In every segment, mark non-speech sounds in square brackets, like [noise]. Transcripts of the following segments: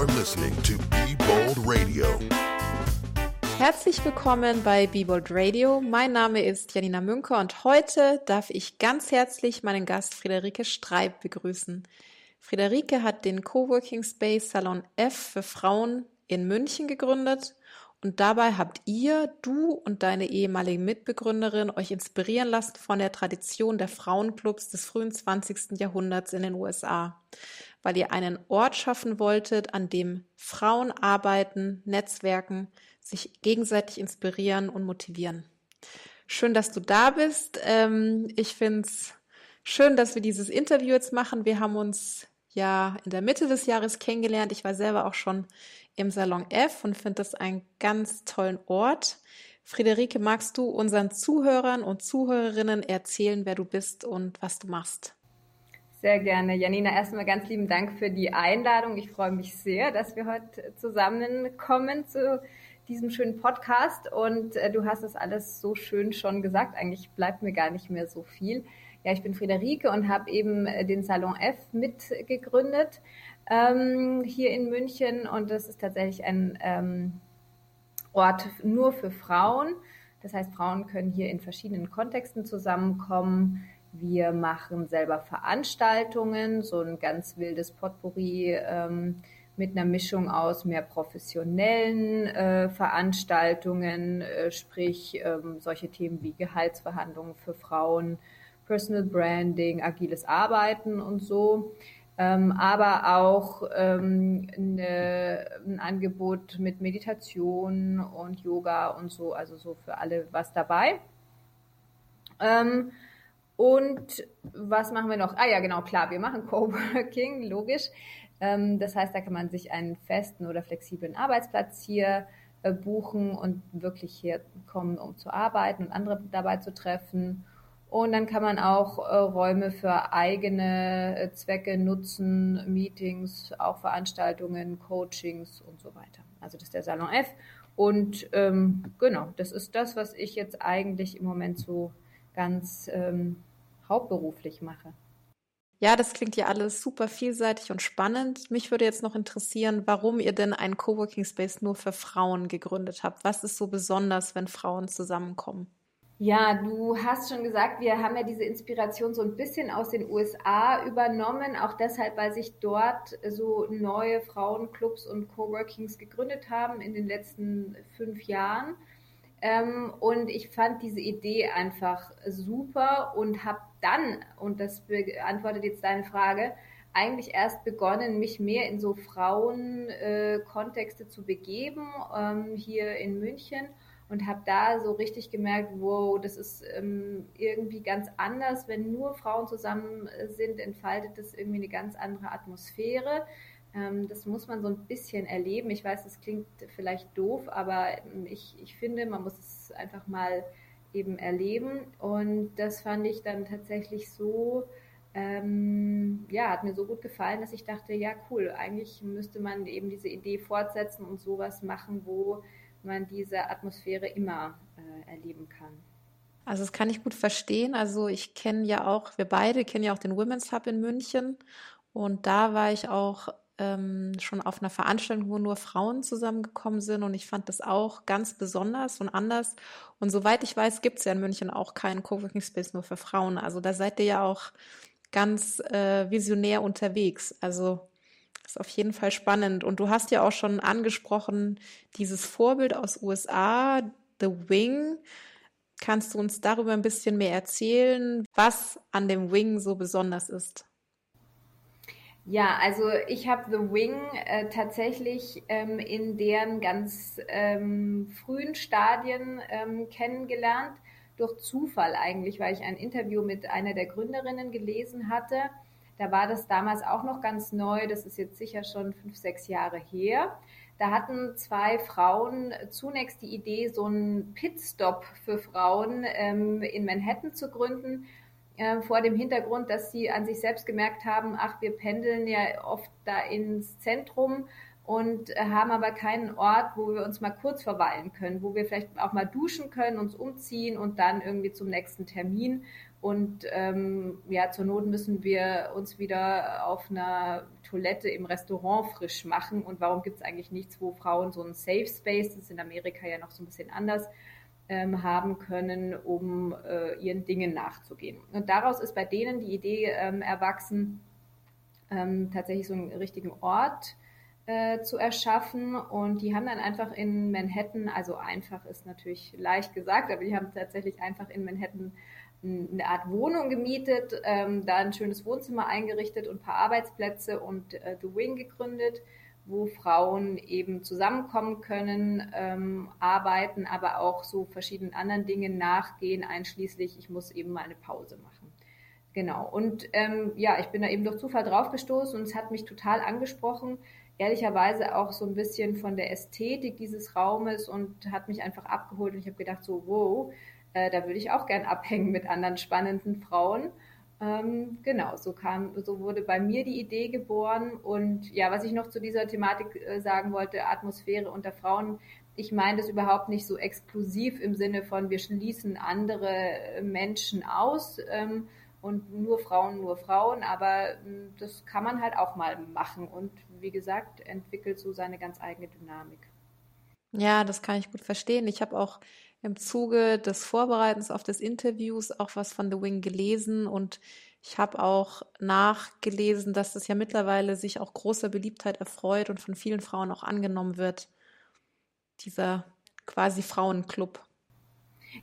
You're listening to Be Bold Radio. Herzlich willkommen bei Be Bold Radio. Mein Name ist Janina Münker und heute darf ich ganz herzlich meinen Gast Friederike Streib begrüßen. Friederike hat den Coworking Space Salon F für Frauen in München gegründet und dabei habt ihr, du und deine ehemalige Mitbegründerin euch inspirieren lassen von der Tradition der Frauenclubs des frühen 20. Jahrhunderts in den USA, weil ihr einen Ort schaffen wolltet, an dem Frauen arbeiten, netzwerken, sich gegenseitig inspirieren und motivieren. Schön, dass du da bist. Ähm, ich find's schön, dass wir dieses Interview jetzt machen. Wir haben uns ja in der Mitte des Jahres kennengelernt. Ich war selber auch schon im Salon F und finde das einen ganz tollen Ort. Friederike, magst du unseren Zuhörern und Zuhörerinnen erzählen, wer du bist und was du machst? Sehr gerne. Janina, erstmal ganz lieben Dank für die Einladung. Ich freue mich sehr, dass wir heute zusammenkommen zu diesem schönen Podcast. Und äh, du hast es alles so schön schon gesagt. Eigentlich bleibt mir gar nicht mehr so viel. Ja, ich bin Friederike und habe eben äh, den Salon F mitgegründet ähm, hier in München und das ist tatsächlich ein ähm, Ort nur für Frauen. Das heißt, Frauen können hier in verschiedenen Kontexten zusammenkommen. Wir machen selber Veranstaltungen, so ein ganz wildes Potpourri ähm, mit einer Mischung aus mehr professionellen äh, Veranstaltungen, äh, sprich ähm, solche Themen wie Gehaltsverhandlungen für Frauen, Personal Branding, agiles Arbeiten und so. Ähm, aber auch ähm, eine, ein Angebot mit Meditation und Yoga und so, also so für alle was dabei. Ähm, und was machen wir noch? Ah ja, genau, klar, wir machen Coworking, [laughs] logisch. Ähm, das heißt, da kann man sich einen festen oder flexiblen Arbeitsplatz hier äh, buchen und wirklich hier kommen, um zu arbeiten und andere dabei zu treffen. Und dann kann man auch äh, Räume für eigene äh, Zwecke nutzen, Meetings, auch Veranstaltungen, Coachings und so weiter. Also das ist der Salon F. Und ähm, genau, das ist das, was ich jetzt eigentlich im Moment so ganz ähm, hauptberuflich mache. Ja, das klingt ja alles super vielseitig und spannend. Mich würde jetzt noch interessieren, warum ihr denn einen Coworking Space nur für Frauen gegründet habt. Was ist so besonders, wenn Frauen zusammenkommen? Ja, du hast schon gesagt, wir haben ja diese Inspiration so ein bisschen aus den USA übernommen, auch deshalb, weil sich dort so neue Frauenclubs und Coworkings gegründet haben in den letzten fünf Jahren. Ähm, und ich fand diese Idee einfach super und habe dann, und das beantwortet jetzt deine Frage, eigentlich erst begonnen, mich mehr in so Frauenkontexte äh, zu begeben, ähm, hier in München und habe da so richtig gemerkt, wow, das ist ähm, irgendwie ganz anders. Wenn nur Frauen zusammen äh, sind, entfaltet das irgendwie eine ganz andere Atmosphäre. Ähm, das muss man so ein bisschen erleben. Ich weiß, das klingt vielleicht doof, aber ähm, ich, ich finde, man muss es einfach mal eben erleben. Und das fand ich dann tatsächlich so, ähm, ja, hat mir so gut gefallen, dass ich dachte, ja, cool, eigentlich müsste man eben diese Idee fortsetzen und sowas machen, wo man diese Atmosphäre immer äh, erleben kann. Also das kann ich gut verstehen. Also ich kenne ja auch, wir beide kennen ja auch den Women's Hub in München und da war ich auch ähm, schon auf einer Veranstaltung, wo nur Frauen zusammengekommen sind und ich fand das auch ganz besonders und anders. Und soweit ich weiß, gibt es ja in München auch keinen Coworking Space nur für Frauen. Also da seid ihr ja auch ganz äh, visionär unterwegs. Also ist auf jeden Fall spannend. Und du hast ja auch schon angesprochen, dieses Vorbild aus USA, The Wing. Kannst du uns darüber ein bisschen mehr erzählen, was an dem Wing so besonders ist? Ja, also ich habe The Wing äh, tatsächlich ähm, in deren ganz ähm, frühen Stadien ähm, kennengelernt, durch Zufall eigentlich, weil ich ein Interview mit einer der Gründerinnen gelesen hatte da war das damals auch noch ganz neu. Das ist jetzt sicher schon fünf, sechs Jahre her. Da hatten zwei Frauen zunächst die Idee, so einen Pitstop für Frauen ähm, in Manhattan zu gründen, äh, vor dem Hintergrund, dass sie an sich selbst gemerkt haben, ach, wir pendeln ja oft da ins Zentrum und äh, haben aber keinen Ort, wo wir uns mal kurz verweilen können, wo wir vielleicht auch mal duschen können, uns umziehen und dann irgendwie zum nächsten Termin. Und ähm, ja, zur Not müssen wir uns wieder auf einer Toilette im Restaurant frisch machen. Und warum gibt es eigentlich nichts, wo Frauen so einen Safe Space, das ist in Amerika ja noch so ein bisschen anders, ähm, haben können, um äh, ihren Dingen nachzugehen. Und daraus ist bei denen die Idee ähm, erwachsen, ähm, tatsächlich so einen richtigen Ort äh, zu erschaffen. Und die haben dann einfach in Manhattan, also einfach ist natürlich leicht gesagt, aber die haben tatsächlich einfach in Manhattan eine Art Wohnung gemietet, ähm, da ein schönes Wohnzimmer eingerichtet und ein paar Arbeitsplätze und äh, The Wing gegründet, wo Frauen eben zusammenkommen können, ähm, arbeiten, aber auch so verschiedenen anderen Dingen nachgehen, einschließlich, ich muss eben mal eine Pause machen. Genau. Und ähm, ja, ich bin da eben durch Zufall draufgestoßen und es hat mich total angesprochen, ehrlicherweise auch so ein bisschen von der Ästhetik dieses Raumes und hat mich einfach abgeholt und ich habe gedacht so, wow, äh, da würde ich auch gern abhängen mit anderen spannenden Frauen. Ähm, genau, so kam, so wurde bei mir die Idee geboren. Und ja, was ich noch zu dieser Thematik äh, sagen wollte, Atmosphäre unter Frauen, ich meine das überhaupt nicht so exklusiv im Sinne von, wir schließen andere äh, Menschen aus ähm, und nur Frauen, nur Frauen, aber ähm, das kann man halt auch mal machen und wie gesagt, entwickelt so seine ganz eigene Dynamik. Ja, das kann ich gut verstehen. Ich habe auch im Zuge des Vorbereitens auf das Interviews auch was von The Wing gelesen und ich habe auch nachgelesen, dass das ja mittlerweile sich auch großer Beliebtheit erfreut und von vielen Frauen auch angenommen wird. Dieser quasi Frauenclub.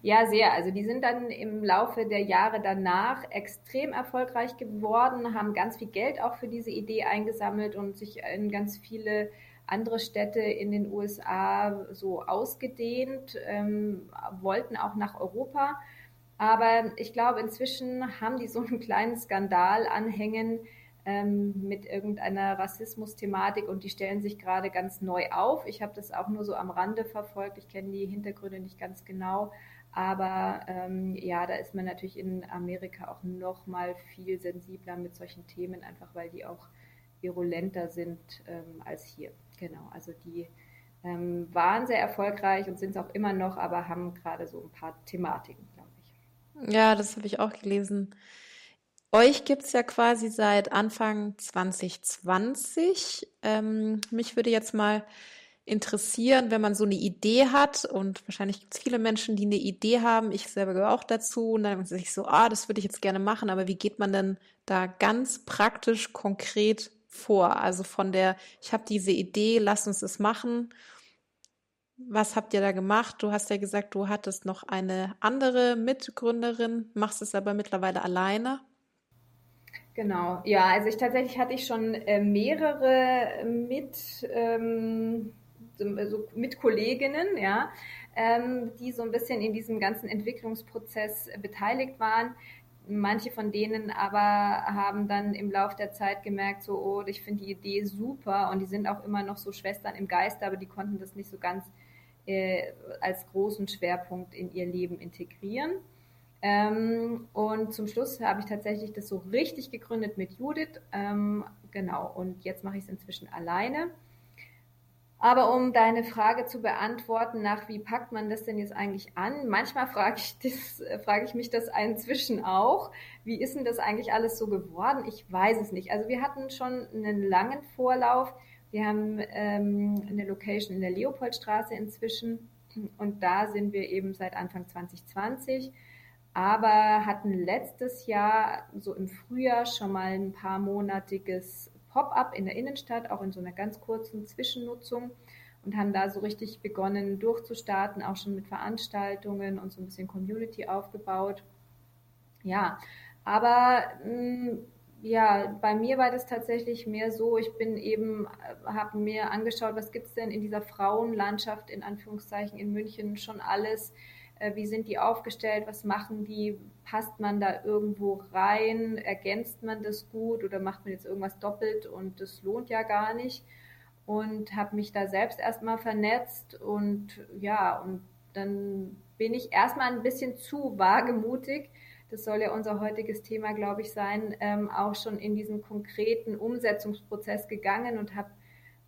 Ja, sehr. Also die sind dann im Laufe der Jahre danach extrem erfolgreich geworden, haben ganz viel Geld auch für diese Idee eingesammelt und sich in ganz viele andere Städte in den USA so ausgedehnt, ähm, wollten auch nach Europa. Aber ich glaube, inzwischen haben die so einen kleinen Skandal anhängen ähm, mit irgendeiner Rassismus-Thematik und die stellen sich gerade ganz neu auf. Ich habe das auch nur so am Rande verfolgt. Ich kenne die Hintergründe nicht ganz genau. Aber ähm, ja, da ist man natürlich in Amerika auch noch mal viel sensibler mit solchen Themen, einfach weil die auch virulenter sind ähm, als hier. Genau, also die ähm, waren sehr erfolgreich und sind es auch immer noch, aber haben gerade so ein paar Thematiken, glaube ich. Ja, das habe ich auch gelesen. Euch gibt es ja quasi seit Anfang 2020. Ähm, mich würde jetzt mal interessieren, wenn man so eine Idee hat und wahrscheinlich gibt es viele Menschen, die eine Idee haben. Ich selber gehöre auch dazu und dann denke ich so, ah, das würde ich jetzt gerne machen, aber wie geht man denn da ganz praktisch, konkret vor? Also von der, ich habe diese Idee, lass uns das machen. Was habt ihr da gemacht? Du hast ja gesagt, du hattest noch eine andere Mitgründerin, machst es aber mittlerweile alleine. Genau, ja, also ich tatsächlich hatte ich schon äh, mehrere mit, ähm, so, mit Kolleginnen, ja, ähm, die so ein bisschen in diesem ganzen Entwicklungsprozess beteiligt waren. Manche von denen aber haben dann im Laufe der Zeit gemerkt, so, oh, ich finde die Idee super und die sind auch immer noch so Schwestern im Geiste, aber die konnten das nicht so ganz äh, als großen Schwerpunkt in ihr Leben integrieren. Ähm, und zum Schluss habe ich tatsächlich das so richtig gegründet mit Judith. Ähm, genau, und jetzt mache ich es inzwischen alleine. Aber um deine Frage zu beantworten, nach wie packt man das denn jetzt eigentlich an? Manchmal frage ich, das, äh, frage ich mich das inzwischen auch. Wie ist denn das eigentlich alles so geworden? Ich weiß es nicht. Also wir hatten schon einen langen Vorlauf. Wir haben ähm, eine Location in der Leopoldstraße inzwischen und da sind wir eben seit Anfang 2020 aber hatten letztes Jahr so im Frühjahr schon mal ein paar monatiges Pop-up in der Innenstadt, auch in so einer ganz kurzen Zwischennutzung und haben da so richtig begonnen durchzustarten, auch schon mit Veranstaltungen und so ein bisschen Community aufgebaut. Ja, aber mm, ja, bei mir war das tatsächlich mehr so, ich bin eben, äh, habe mir angeschaut, was gibt es denn in dieser Frauenlandschaft in Anführungszeichen in München schon alles, wie sind die aufgestellt, was machen die, passt man da irgendwo rein, ergänzt man das gut oder macht man jetzt irgendwas doppelt und das lohnt ja gar nicht. Und habe mich da selbst erstmal vernetzt und ja, und dann bin ich erstmal ein bisschen zu wagemutig. Das soll ja unser heutiges Thema, glaube ich, sein, ähm, auch schon in diesen konkreten Umsetzungsprozess gegangen und habe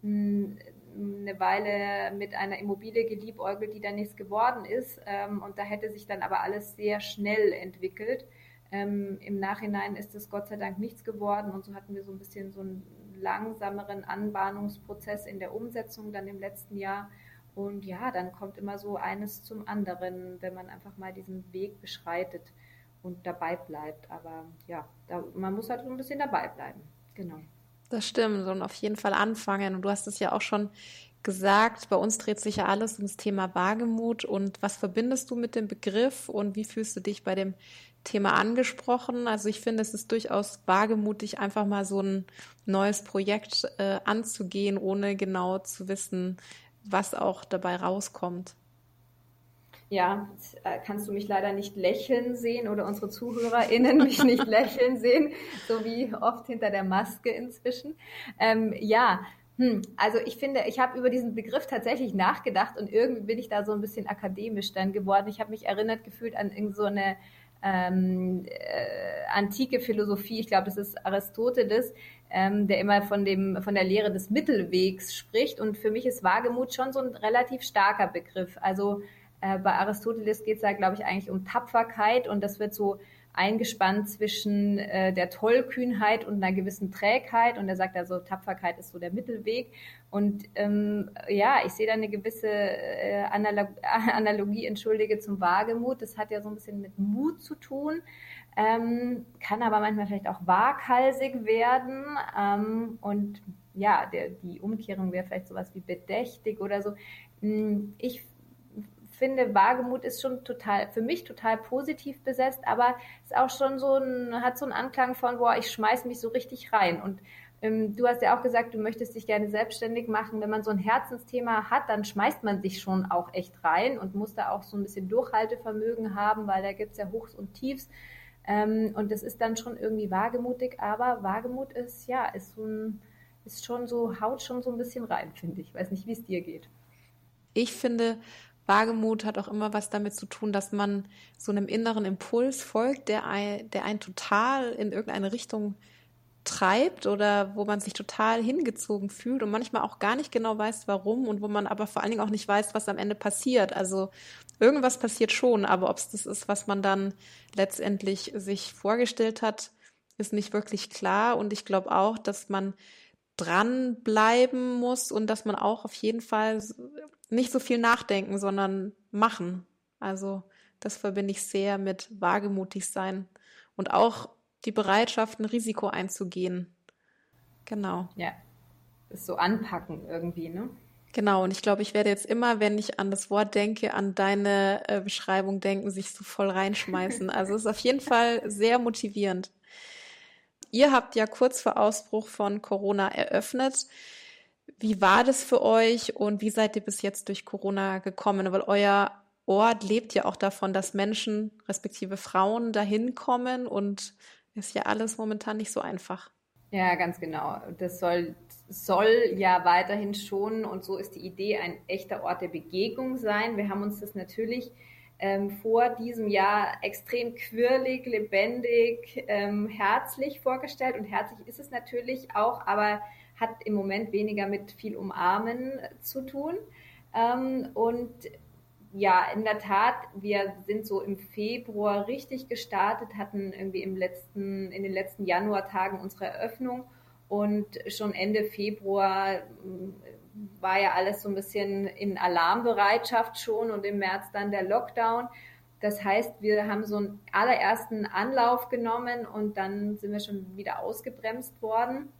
hm, eine Weile mit einer Immobilie geliebäugelt, die dann nichts geworden ist. Ähm, und da hätte sich dann aber alles sehr schnell entwickelt. Ähm, Im Nachhinein ist es Gott sei Dank nichts geworden und so hatten wir so ein bisschen so einen langsameren Anbahnungsprozess in der Umsetzung dann im letzten Jahr. Und ja, dann kommt immer so eines zum anderen, wenn man einfach mal diesen Weg beschreitet und dabei bleibt. Aber ja, da, man muss halt so ein bisschen dabei bleiben. Genau. Das stimmt und auf jeden Fall anfangen. Und du hast es ja auch schon gesagt, bei uns dreht sich ja alles ums Thema Wagemut. Und was verbindest du mit dem Begriff und wie fühlst du dich bei dem Thema angesprochen? Also ich finde, es ist durchaus wagemutig, einfach mal so ein neues Projekt äh, anzugehen, ohne genau zu wissen, was auch dabei rauskommt. Ja, äh, kannst du mich leider nicht lächeln sehen oder unsere ZuhörerInnen mich nicht [laughs] lächeln sehen, so wie oft hinter der Maske inzwischen. Ähm, ja, hm, also ich finde, ich habe über diesen Begriff tatsächlich nachgedacht und irgendwie bin ich da so ein bisschen akademisch dann geworden. Ich habe mich erinnert gefühlt an so eine ähm, äh, antike Philosophie. Ich glaube, das ist Aristoteles, ähm, der immer von dem von der Lehre des Mittelwegs spricht. Und für mich ist Wagemut schon so ein relativ starker Begriff. Also äh, bei Aristoteles geht es da, glaube ich, eigentlich um Tapferkeit und das wird so eingespannt zwischen äh, der Tollkühnheit und einer gewissen Trägheit. Und er sagt also, Tapferkeit ist so der Mittelweg. Und ähm, ja, ich sehe da eine gewisse äh, Analog [laughs] Analogie, entschuldige, zum Wagemut. Das hat ja so ein bisschen mit Mut zu tun, ähm, kann aber manchmal vielleicht auch waghalsig werden. Ähm, und ja, der, die Umkehrung wäre vielleicht sowas wie bedächtig oder so. Hm, ich finde, Wagemut ist schon total, für mich total positiv besetzt, aber ist auch schon so ein, hat so einen Anklang von, boah, ich schmeiß mich so richtig rein. Und ähm, du hast ja auch gesagt, du möchtest dich gerne selbstständig machen. Wenn man so ein Herzensthema hat, dann schmeißt man sich schon auch echt rein und muss da auch so ein bisschen Durchhaltevermögen haben, weil da gibt's ja Hochs und Tiefs. Ähm, und das ist dann schon irgendwie wagemutig, aber Wagemut ist, ja, ist so ein, ist schon so, haut schon so ein bisschen rein, finde ich. Weiß nicht, wie es dir geht. Ich finde, Wagemut hat auch immer was damit zu tun, dass man so einem inneren Impuls folgt, der, ein, der einen total in irgendeine Richtung treibt oder wo man sich total hingezogen fühlt und manchmal auch gar nicht genau weiß, warum und wo man aber vor allen Dingen auch nicht weiß, was am Ende passiert. Also irgendwas passiert schon, aber ob es das ist, was man dann letztendlich sich vorgestellt hat, ist nicht wirklich klar. Und ich glaube auch, dass man dranbleiben muss und dass man auch auf jeden Fall nicht so viel nachdenken, sondern machen. Also das verbinde ich sehr mit wagemutig sein und auch die Bereitschaft, ein Risiko einzugehen. Genau. Ja, ist so anpacken irgendwie, ne? Genau, und ich glaube, ich werde jetzt immer, wenn ich an das Wort denke, an deine äh, Beschreibung denken, sich so voll reinschmeißen. Also es ist auf jeden Fall sehr motivierend. Ihr habt ja kurz vor Ausbruch von Corona eröffnet. Wie war das für euch und wie seid ihr bis jetzt durch Corona gekommen? Weil euer Ort lebt ja auch davon, dass Menschen, respektive Frauen, dahin kommen und ist ja alles momentan nicht so einfach. Ja, ganz genau. Das soll, soll ja weiterhin schon, und so ist die Idee, ein echter Ort der Begegnung sein. Wir haben uns das natürlich ähm, vor diesem Jahr extrem quirlig, lebendig, ähm, herzlich vorgestellt. Und herzlich ist es natürlich auch, aber hat im Moment weniger mit viel Umarmen zu tun. Ähm, und ja, in der Tat, wir sind so im Februar richtig gestartet, hatten irgendwie im letzten, in den letzten Januartagen unsere Eröffnung und schon Ende Februar war ja alles so ein bisschen in Alarmbereitschaft schon und im März dann der Lockdown. Das heißt, wir haben so einen allerersten Anlauf genommen und dann sind wir schon wieder ausgebremst worden.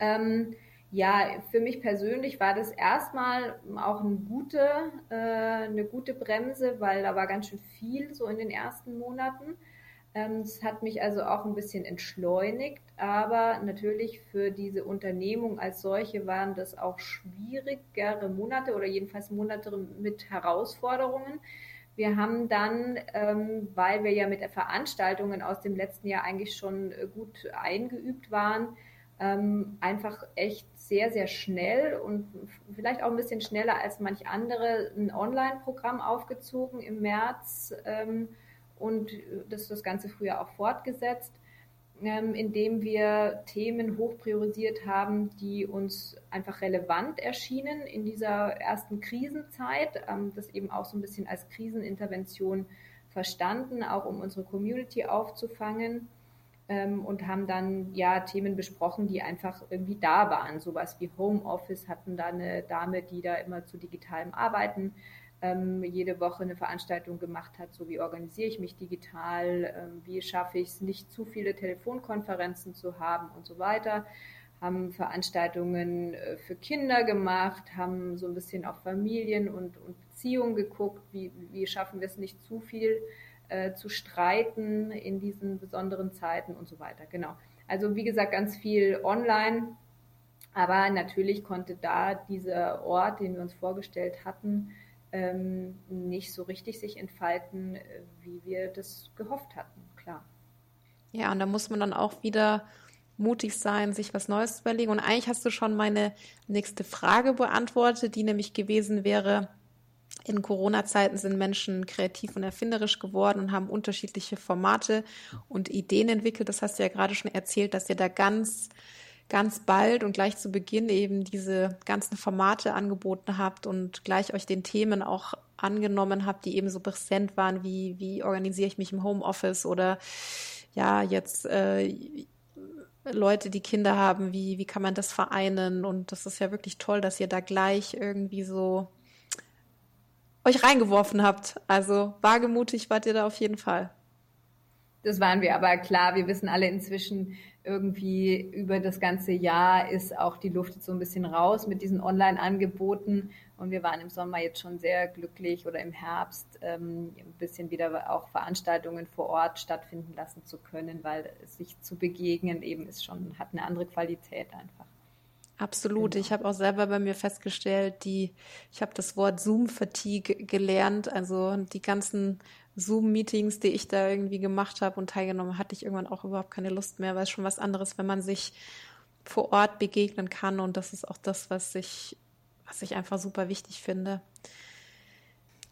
Ähm, ja, für mich persönlich war das erstmal auch eine gute, äh, eine gute Bremse, weil da war ganz schön viel so in den ersten Monaten. Ähm, es hat mich also auch ein bisschen entschleunigt, aber natürlich für diese Unternehmung als solche waren das auch schwierigere Monate oder jedenfalls Monate mit Herausforderungen. Wir haben dann, ähm, weil wir ja mit Veranstaltungen aus dem letzten Jahr eigentlich schon gut eingeübt waren, ähm, einfach echt sehr, sehr schnell und vielleicht auch ein bisschen schneller als manch andere ein Online-Programm aufgezogen im März und das das ganze früher auch fortgesetzt, ähm, indem wir Themen hoch priorisiert haben, die uns einfach relevant erschienen in dieser ersten Krisenzeit, ähm, das eben auch so ein bisschen als Krisenintervention verstanden, auch um unsere Community aufzufangen ähm, und haben dann ja Themen besprochen, die einfach irgendwie da waren. Sowas wie Homeoffice hatten da eine Dame, die da immer zu digitalem Arbeiten ähm, jede Woche eine Veranstaltung gemacht hat, so wie organisiere ich mich digital, ähm, wie schaffe ich es, nicht zu viele Telefonkonferenzen zu haben und so weiter haben Veranstaltungen äh, für Kinder gemacht, haben so ein bisschen auf Familien und, und Beziehungen geguckt, wie, wie schaffen wir es nicht zu viel äh, zu streiten in diesen besonderen Zeiten und so weiter. Genau. Also wie gesagt, ganz viel online, aber natürlich konnte da dieser Ort, den wir uns vorgestellt hatten, ähm, nicht so richtig sich entfalten, äh, wie wir das gehofft hatten, klar. Ja, und da muss man dann auch wieder mutig sein, sich was Neues zu überlegen. Und eigentlich hast du schon meine nächste Frage beantwortet, die nämlich gewesen wäre, in Corona-Zeiten sind Menschen kreativ und erfinderisch geworden und haben unterschiedliche Formate und Ideen entwickelt. Das hast du ja gerade schon erzählt, dass ihr da ganz, ganz bald und gleich zu Beginn eben diese ganzen Formate angeboten habt und gleich euch den Themen auch angenommen habt, die eben so präsent waren, wie, wie organisiere ich mich im Homeoffice oder ja, jetzt äh, Leute, die Kinder haben, wie, wie kann man das vereinen? Und das ist ja wirklich toll, dass ihr da gleich irgendwie so euch reingeworfen habt. Also wagemutig wart ihr da auf jeden Fall. Das waren wir aber klar. Wir wissen alle inzwischen irgendwie über das ganze Jahr ist auch die Luft so ein bisschen raus mit diesen Online-Angeboten. Und wir waren im Sommer jetzt schon sehr glücklich oder im Herbst ähm, ein bisschen wieder auch Veranstaltungen vor Ort stattfinden lassen zu können, weil sich zu begegnen eben ist schon, hat eine andere Qualität einfach. Absolut. Genau. Ich habe auch selber bei mir festgestellt, die, ich habe das Wort Zoom-Fatigue gelernt. Also die ganzen Zoom-Meetings, die ich da irgendwie gemacht habe und teilgenommen, hatte ich irgendwann auch überhaupt keine Lust mehr, weil es schon was anderes, wenn man sich vor Ort begegnen kann. Und das ist auch das, was ich, was ich einfach super wichtig finde.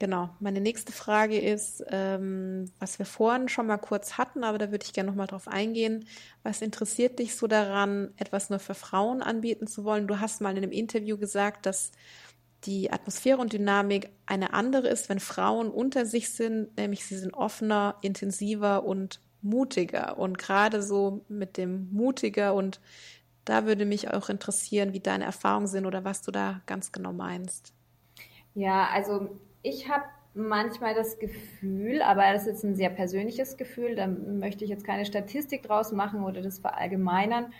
Genau. Meine nächste Frage ist, ähm, was wir vorhin schon mal kurz hatten, aber da würde ich gerne noch mal drauf eingehen. Was interessiert dich so daran, etwas nur für Frauen anbieten zu wollen? Du hast mal in einem Interview gesagt, dass die Atmosphäre und Dynamik eine andere ist, wenn Frauen unter sich sind, nämlich sie sind offener, intensiver und mutiger. Und gerade so mit dem mutiger und da würde mich auch interessieren, wie deine Erfahrungen sind oder was du da ganz genau meinst. Ja, also ich habe manchmal das Gefühl, aber das ist jetzt ein sehr persönliches Gefühl, da möchte ich jetzt keine Statistik draus machen oder das verallgemeinern,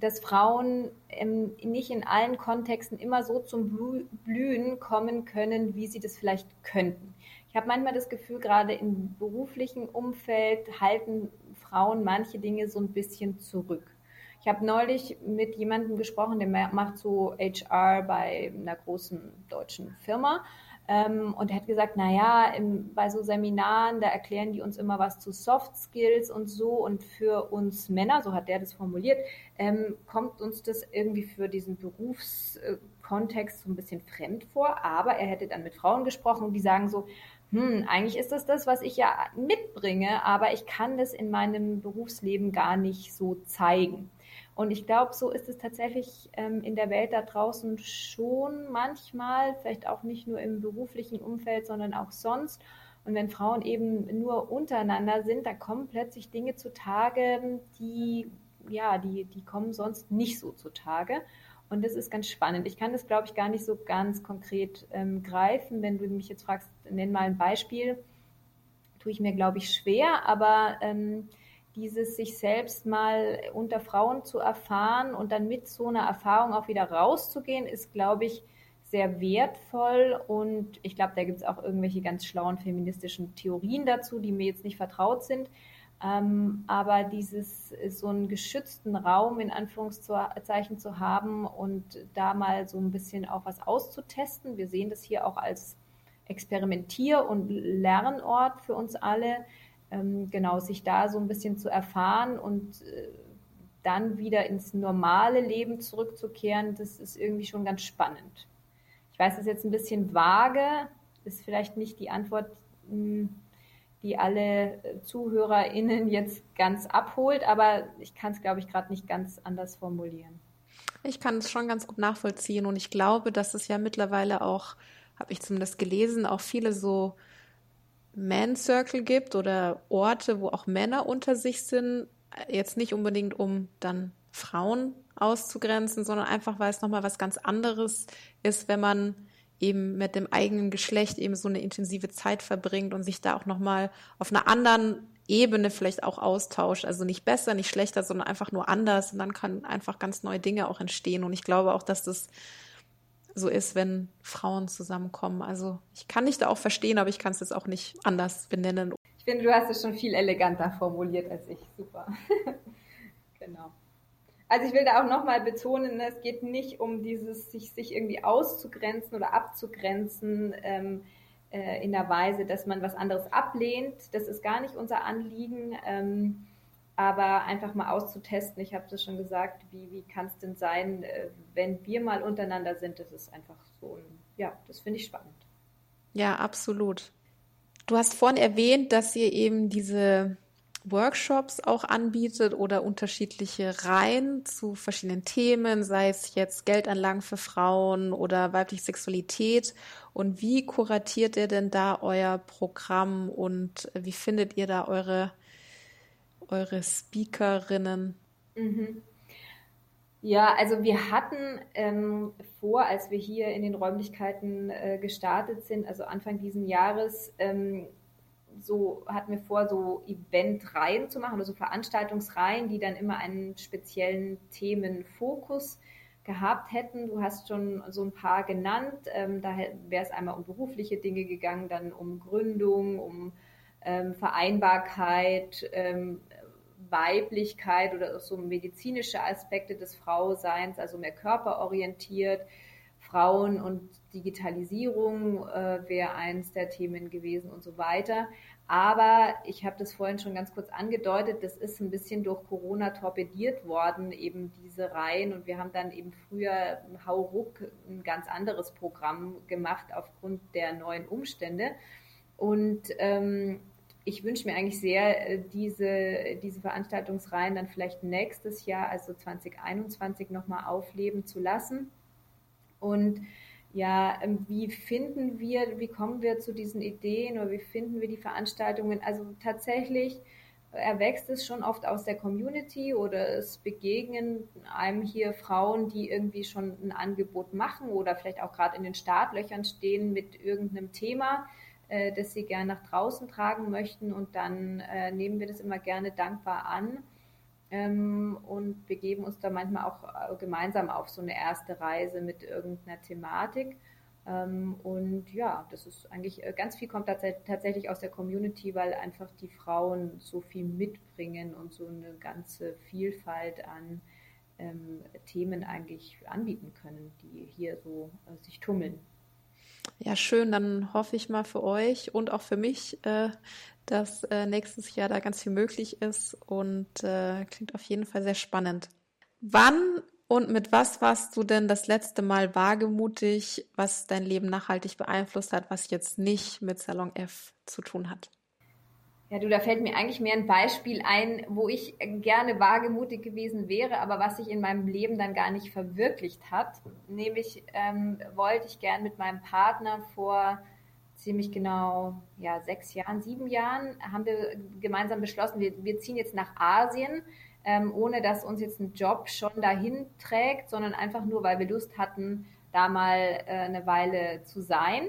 dass Frauen ähm, nicht in allen Kontexten immer so zum Blühen kommen können, wie sie das vielleicht könnten. Ich habe manchmal das Gefühl, gerade im beruflichen Umfeld halten Frauen manche Dinge so ein bisschen zurück. Ich habe neulich mit jemandem gesprochen, der macht so HR bei einer großen deutschen Firma ähm, und er hat gesagt, naja, im, bei so Seminaren, da erklären die uns immer was zu Soft Skills und so. Und für uns Männer, so hat der das formuliert, ähm, kommt uns das irgendwie für diesen Berufskontext so ein bisschen fremd vor. Aber er hätte dann mit Frauen gesprochen, die sagen so, hm, eigentlich ist das das, was ich ja mitbringe, aber ich kann das in meinem Berufsleben gar nicht so zeigen. Und ich glaube, so ist es tatsächlich ähm, in der Welt da draußen schon manchmal, vielleicht auch nicht nur im beruflichen Umfeld, sondern auch sonst. Und wenn Frauen eben nur untereinander sind, da kommen plötzlich Dinge zutage, die, ja, die, die kommen sonst nicht so zutage. Und das ist ganz spannend. Ich kann das, glaube ich, gar nicht so ganz konkret ähm, greifen. Wenn du mich jetzt fragst, nenn mal ein Beispiel, tue ich mir, glaube ich, schwer. Aber ähm, dieses sich selbst mal unter Frauen zu erfahren und dann mit so einer Erfahrung auch wieder rauszugehen, ist, glaube ich, sehr wertvoll und ich glaube, da gibt es auch irgendwelche ganz schlauen feministischen Theorien dazu, die mir jetzt nicht vertraut sind. Ähm, aber dieses so einen geschützten Raum in Anführungszeichen zu haben und da mal so ein bisschen auch was auszutesten. Wir sehen das hier auch als Experimentier- und Lernort für uns alle ähm, genau, sich da so ein bisschen zu erfahren und äh, dann wieder ins normale Leben zurückzukehren, das ist irgendwie schon ganz spannend. Ich weiß, das ist jetzt ein bisschen vage, ist vielleicht nicht die Antwort, hm, die alle äh, ZuhörerInnen jetzt ganz abholt, aber ich kann es, glaube ich, gerade nicht ganz anders formulieren. Ich kann es schon ganz gut nachvollziehen und ich glaube, dass es ja mittlerweile auch, habe ich zumindest gelesen, auch viele so Man Circle gibt oder Orte, wo auch Männer unter sich sind, jetzt nicht unbedingt um dann Frauen auszugrenzen, sondern einfach, weil es nochmal was ganz anderes ist, wenn man eben mit dem eigenen Geschlecht eben so eine intensive Zeit verbringt und sich da auch nochmal auf einer anderen Ebene vielleicht auch austauscht. Also nicht besser, nicht schlechter, sondern einfach nur anders. Und dann kann einfach ganz neue Dinge auch entstehen. Und ich glaube auch, dass das so ist, wenn Frauen zusammenkommen. Also ich kann dich da auch verstehen, aber ich kann es jetzt auch nicht anders benennen. Ich finde, du hast es schon viel eleganter formuliert als ich. Super. [laughs] genau. Also ich will da auch nochmal betonen, es geht nicht um dieses, sich, sich irgendwie auszugrenzen oder abzugrenzen ähm, äh, in der Weise, dass man was anderes ablehnt. Das ist gar nicht unser Anliegen. Ähm, aber einfach mal auszutesten, ich habe das schon gesagt, wie, wie kann es denn sein, äh, wenn wir mal untereinander sind, das ist einfach so ein, ja, das finde ich spannend. Ja, absolut. Du hast vorhin erwähnt, dass ihr eben diese Workshops auch anbietet oder unterschiedliche Reihen zu verschiedenen Themen, sei es jetzt Geldanlagen für Frauen oder weibliche Sexualität. Und wie kuratiert ihr denn da euer Programm und wie findet ihr da eure eure Speakerinnen? Mhm. Ja, also wir hatten ähm, vor, als wir hier in den Räumlichkeiten äh, gestartet sind, also Anfang diesen Jahres, ähm, so hatten wir vor, so Eventreihen zu machen, also Veranstaltungsreihen, die dann immer einen speziellen Themenfokus gehabt hätten. Du hast schon so ein paar genannt. Ähm, da wäre es einmal um berufliche Dinge gegangen, dann um Gründung, um ähm, Vereinbarkeit, ähm, Weiblichkeit oder so medizinische Aspekte des Frauseins, also mehr körperorientiert. Frauen und Digitalisierung äh, wäre eins der Themen gewesen und so weiter. Aber ich habe das vorhin schon ganz kurz angedeutet, das ist ein bisschen durch Corona torpediert worden, eben diese Reihen. Und wir haben dann eben früher Hauruck ein ganz anderes Programm gemacht aufgrund der neuen Umstände. Und ähm, ich wünsche mir eigentlich sehr, äh, diese, diese Veranstaltungsreihen dann vielleicht nächstes Jahr, also 2021, nochmal aufleben zu lassen. Und ja, ähm, wie finden wir, wie kommen wir zu diesen Ideen oder wie finden wir die Veranstaltungen? Also tatsächlich erwächst es schon oft aus der Community oder es begegnen einem hier Frauen, die irgendwie schon ein Angebot machen oder vielleicht auch gerade in den Startlöchern stehen mit irgendeinem Thema äh, das sie gerne nach draußen tragen möchten. Und dann äh, nehmen wir das immer gerne dankbar an ähm, und begeben uns da manchmal auch äh, gemeinsam auf so eine erste Reise mit irgendeiner Thematik. Ähm, und ja, das ist eigentlich äh, ganz viel kommt tatsächlich aus der Community, weil einfach die Frauen so viel mitbringen und so eine ganze Vielfalt an ähm, Themen eigentlich anbieten können, die hier so äh, sich tummeln. Ja, schön. Dann hoffe ich mal für euch und auch für mich, äh, dass äh, nächstes Jahr da ganz viel möglich ist und äh, klingt auf jeden Fall sehr spannend. Wann und mit was warst du denn das letzte Mal wagemutig, was dein Leben nachhaltig beeinflusst hat, was jetzt nicht mit Salon F zu tun hat? Ja, du, da fällt mir eigentlich mehr ein Beispiel ein, wo ich gerne wagemutig gewesen wäre, aber was sich in meinem Leben dann gar nicht verwirklicht hat. Nämlich ähm, wollte ich gern mit meinem Partner vor ziemlich genau ja, sechs Jahren, sieben Jahren, haben wir gemeinsam beschlossen, wir, wir ziehen jetzt nach Asien, ähm, ohne dass uns jetzt ein Job schon dahin trägt, sondern einfach nur, weil wir Lust hatten, da mal äh, eine Weile zu sein.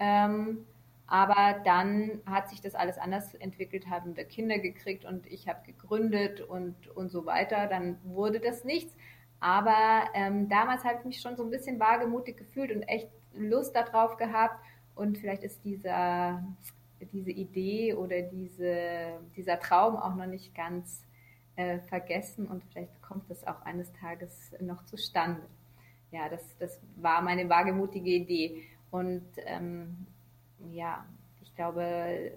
Ähm, aber dann hat sich das alles anders entwickelt, haben wir Kinder gekriegt und ich habe gegründet und, und so weiter. Dann wurde das nichts. Aber ähm, damals habe ich mich schon so ein bisschen wagemutig gefühlt und echt Lust darauf gehabt. Und vielleicht ist dieser, diese Idee oder diese, dieser Traum auch noch nicht ganz äh, vergessen und vielleicht kommt das auch eines Tages noch zustande. Ja, das, das war meine wagemutige Idee. Und ähm, ja, ich glaube,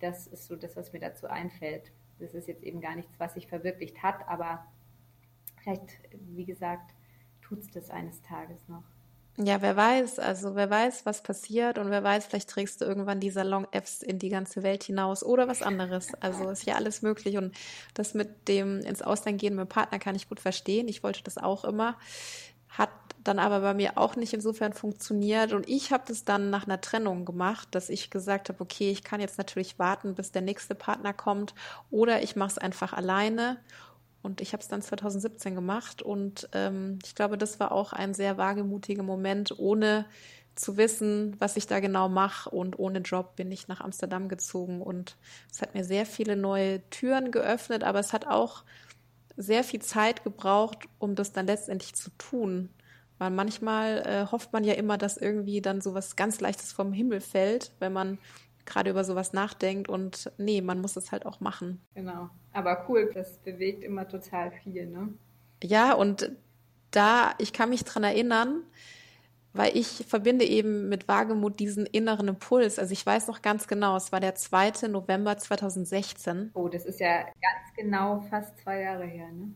das ist so das, was mir dazu einfällt. Das ist jetzt eben gar nichts, was sich verwirklicht hat, aber vielleicht, wie gesagt, tut es das eines Tages noch. Ja, wer weiß, also wer weiß, was passiert und wer weiß, vielleicht trägst du irgendwann die Salon-Apps in die ganze Welt hinaus oder was anderes. Also ist ja alles möglich und das mit dem ins Ausland gehen mit dem Partner kann ich gut verstehen. Ich wollte das auch immer. Hat dann aber bei mir auch nicht insofern funktioniert. Und ich habe das dann nach einer Trennung gemacht, dass ich gesagt habe, okay, ich kann jetzt natürlich warten, bis der nächste Partner kommt oder ich mache es einfach alleine. Und ich habe es dann 2017 gemacht und ähm, ich glaube, das war auch ein sehr wagemutiger Moment, ohne zu wissen, was ich da genau mache. Und ohne Job bin ich nach Amsterdam gezogen und es hat mir sehr viele neue Türen geöffnet, aber es hat auch sehr viel Zeit gebraucht, um das dann letztendlich zu tun. Weil manchmal äh, hofft man ja immer, dass irgendwie dann so was ganz Leichtes vom Himmel fällt, wenn man gerade über sowas nachdenkt. Und nee, man muss es halt auch machen. Genau. Aber cool, das bewegt immer total viel, ne? Ja, und da, ich kann mich dran erinnern, weil ich verbinde eben mit Wagemut diesen inneren Impuls. Also ich weiß noch ganz genau, es war der 2. November 2016. Oh, das ist ja ganz genau fast zwei Jahre her, ne?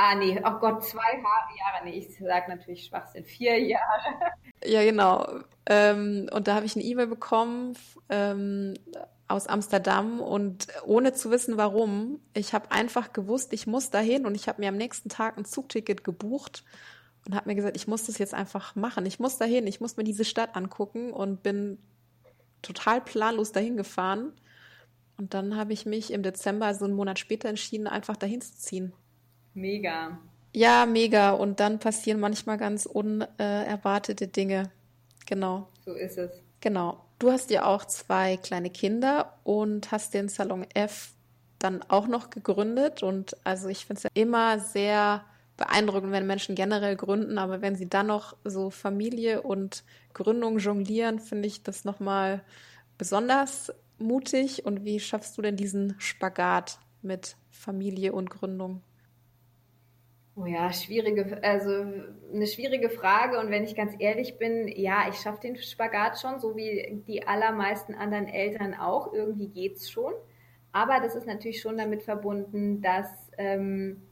Ah, nee, oh Gott, zwei Jahre, nee, ich sage natürlich Schwachsinn, vier Jahre. [laughs] Ja, genau. Ähm, und da habe ich eine E-Mail bekommen ähm, aus Amsterdam und ohne zu wissen, warum, ich habe einfach gewusst, ich muss dahin und ich habe mir am nächsten Tag ein Zugticket gebucht und habe mir gesagt, ich muss das jetzt einfach machen. Ich muss dahin, ich muss mir diese Stadt angucken und bin total planlos dahin gefahren. Und dann habe ich mich im Dezember, also einen Monat später, entschieden, einfach dahin zu ziehen. Mega. Ja, mega. Und dann passieren manchmal ganz unerwartete Dinge. Genau. So ist es. Genau. Du hast ja auch zwei kleine Kinder und hast den Salon F dann auch noch gegründet. Und also ich finde es ja immer sehr beeindruckend, wenn Menschen generell gründen, aber wenn sie dann noch so Familie und Gründung jonglieren, finde ich das nochmal besonders mutig. Und wie schaffst du denn diesen Spagat mit Familie und Gründung? Oh ja, schwierige, also eine schwierige Frage. Und wenn ich ganz ehrlich bin, ja, ich schaffe den Spagat schon, so wie die allermeisten anderen Eltern auch. Irgendwie geht's schon. Aber das ist natürlich schon damit verbunden, dass ähm,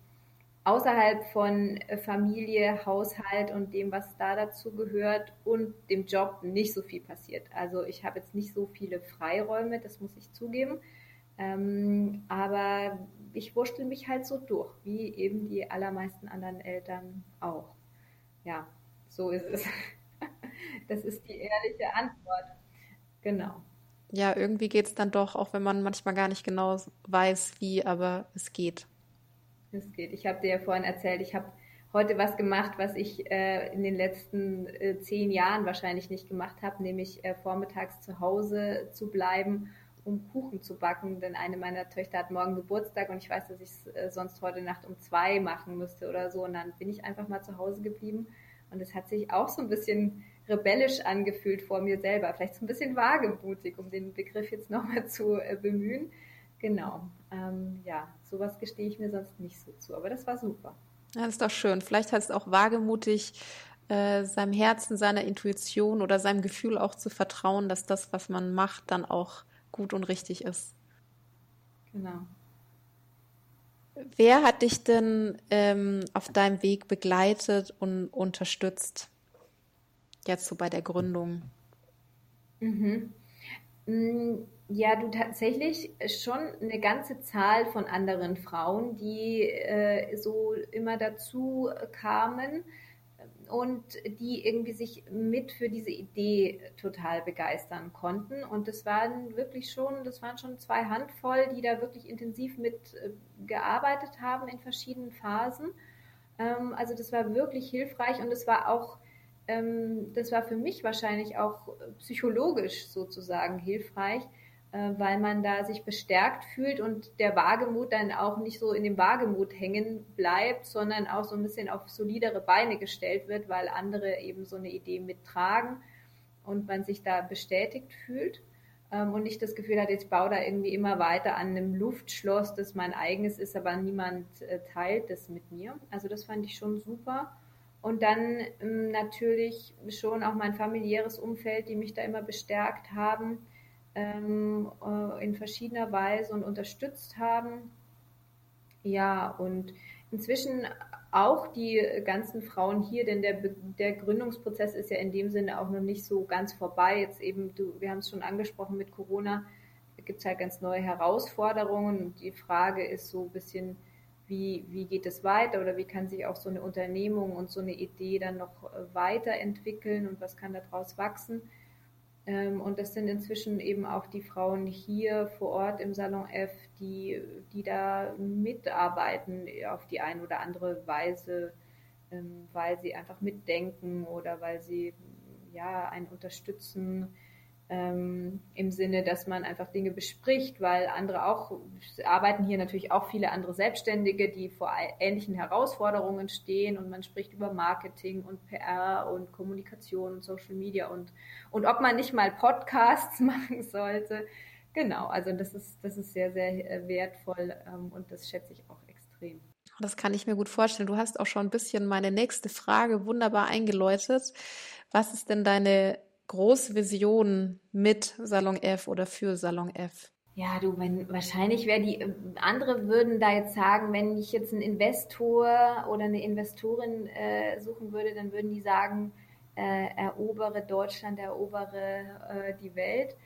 außerhalb von Familie, Haushalt und dem, was da dazu gehört und dem Job nicht so viel passiert. Also ich habe jetzt nicht so viele Freiräume, das muss ich zugeben. Ähm, aber ich wurschtel mich halt so durch, wie eben die allermeisten anderen Eltern auch. Ja, so ist es. [laughs] Das ist die ehrliche Antwort. Genau. Ja, irgendwie geht es dann doch, auch wenn man manchmal gar nicht genau weiß, wie, aber es geht. Es geht. Ich habe dir ja vorhin erzählt, ich habe heute was gemacht, was ich äh, in den letzten äh, zehn Jahren wahrscheinlich nicht gemacht habe, nämlich äh, vormittags zu Hause zu bleiben um Kuchen zu backen, denn eine meiner Töchter hat morgen Geburtstag und ich weiß, dass ich es äh, sonst heute Nacht um zwei machen müsste oder so. Und dann bin ich einfach mal zu Hause geblieben und es hat sich auch so ein bisschen rebellisch angefühlt vor mir selber. Vielleicht so ein bisschen wagemutig, um den Begriff jetzt nochmal zu äh, bemühen. Genau. Ähm, ja, sowas gestehe ich mir sonst nicht so zu, aber das war super. Ja, das ist doch schön. Vielleicht heißt es auch wagemutig, äh, seinem Herzen, seiner Intuition oder seinem Gefühl auch zu vertrauen, dass das, was man macht, dann auch gut und richtig ist. Genau. Wer hat dich denn ähm, auf deinem Weg begleitet und unterstützt? Jetzt so bei der Gründung. Mhm. Mm, ja, du tatsächlich schon eine ganze Zahl von anderen Frauen, die äh, so immer dazu kamen und die irgendwie sich mit für diese Idee total begeistern konnten. Und das waren wirklich schon, das waren schon zwei Handvoll, die da wirklich intensiv mit äh, gearbeitet haben in verschiedenen Phasen. Ähm, also das war wirklich hilfreich und es war auch, ähm, das war für mich wahrscheinlich auch psychologisch sozusagen hilfreich, äh, weil man da sich bestärkt fühlt und der Wagemut dann auch nicht so in dem Wagemut hängen bleibt, sondern auch so ein bisschen auf solidere Beine gestellt wird, weil andere eben so eine Idee mittragen und man sich da bestätigt fühlt ähm, und nicht das Gefühl hat, jetzt baue da irgendwie immer weiter an einem Luftschloss, das mein eigenes ist, aber niemand äh, teilt das mit mir. Also das fand ich schon super. Und dann ähm, natürlich schon auch mein familiäres Umfeld, die mich da immer bestärkt haben ähm, äh, in verschiedener Weise und unterstützt haben. Ja, und inzwischen auch die ganzen Frauen hier, denn der, der Gründungsprozess ist ja in dem Sinne auch noch nicht so ganz vorbei. Jetzt eben, du, wir haben es schon angesprochen mit Corona, gibt es halt ganz neue Herausforderungen und die Frage ist so ein bisschen, wie, wie geht es weiter oder wie kann sich auch so eine Unternehmung und so eine Idee dann noch äh, weiterentwickeln und was kann daraus wachsen. Ähm, und das sind inzwischen eben auch die Frauen hier vor Ort im Salon F, die, die da mitarbeiten auf die eine oder andere Weise, ähm, weil sie einfach mitdenken oder weil sie ja einen unterstützen ähm, im Sinne, dass man einfach Dinge bespricht, weil andere auch arbeiten hier natürlich auch viele andere Selbstständige, die vor ähnlichen Herausforderungen stehen und man spricht über Marketing und PR und Kommunikation und Social Media und, und ob man nicht mal Podcasts [laughs] machen sollte. Genau, also das ist, das ist sehr, sehr äh, wertvoll ähm, und das schätze ich auch extrem. Das kann ich mir gut vorstellen. Du hast auch schon ein bisschen meine nächste Frage wunderbar eingeläutet. Was ist denn deine große Vision mit Salon F oder für Salon F? Ja, du, wenn wahrscheinlich wäre die andere würden da jetzt sagen, wenn ich jetzt einen Investor oder eine Investorin äh, suchen würde, dann würden die sagen, äh, erobere Deutschland, erobere äh, die Welt.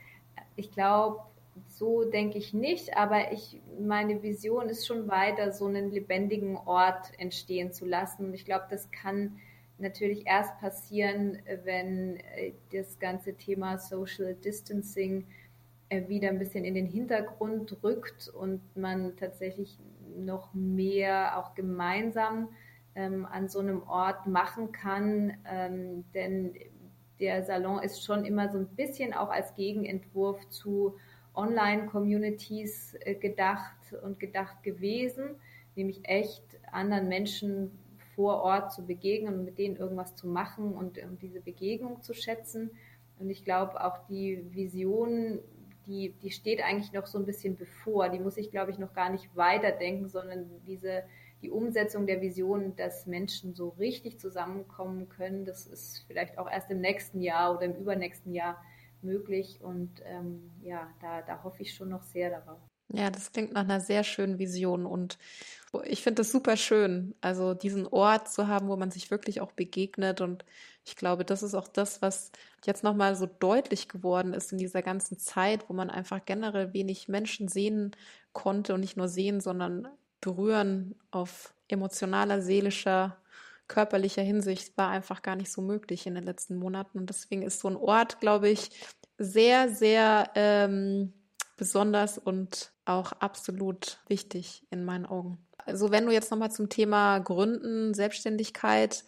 Ich glaube, so denke ich nicht, aber ich meine Vision ist schon weiter, so einen lebendigen Ort entstehen zu lassen. Ich glaube, das kann natürlich erst passieren, wenn äh, das ganze Thema Social Distancing äh, wieder ein bisschen in den Hintergrund rückt und man tatsächlich noch mehr auch gemeinsam ähm, an so einem Ort machen kann. Ähm, denn der Salon ist schon immer so ein bisschen auch als Gegenentwurf zu Online-Communities äh, gedacht und gedacht gewesen, nämlich echt anderen Menschen vor Ort zu begegnen und mit denen irgendwas zu machen und, und diese Begegnung zu schätzen. Und ich glaube, auch die Vision, die, die steht eigentlich noch so ein bisschen bevor. Die muss ich, glaube ich, noch gar nicht weiterdenken, sondern diese, die Umsetzung der Vision, dass Menschen so richtig zusammenkommen können, das ist vielleicht auch erst im nächsten Jahr oder im übernächsten Jahr möglich. Und ähm, ja, da, da hoffe ich schon noch sehr darauf. Ja, das klingt nach einer sehr schönen Vision und ich finde das super schön, also diesen Ort zu haben, wo man sich wirklich auch begegnet und ich glaube, das ist auch das, was jetzt nochmal so deutlich geworden ist in dieser ganzen Zeit, wo man einfach generell wenig Menschen sehen konnte und nicht nur sehen, sondern berühren auf emotionaler, seelischer, körperlicher Hinsicht war einfach gar nicht so möglich in den letzten Monaten und deswegen ist so ein Ort, glaube ich, sehr, sehr ähm, besonders und auch absolut wichtig in meinen Augen. Also wenn du jetzt nochmal zum Thema Gründen, Selbstständigkeit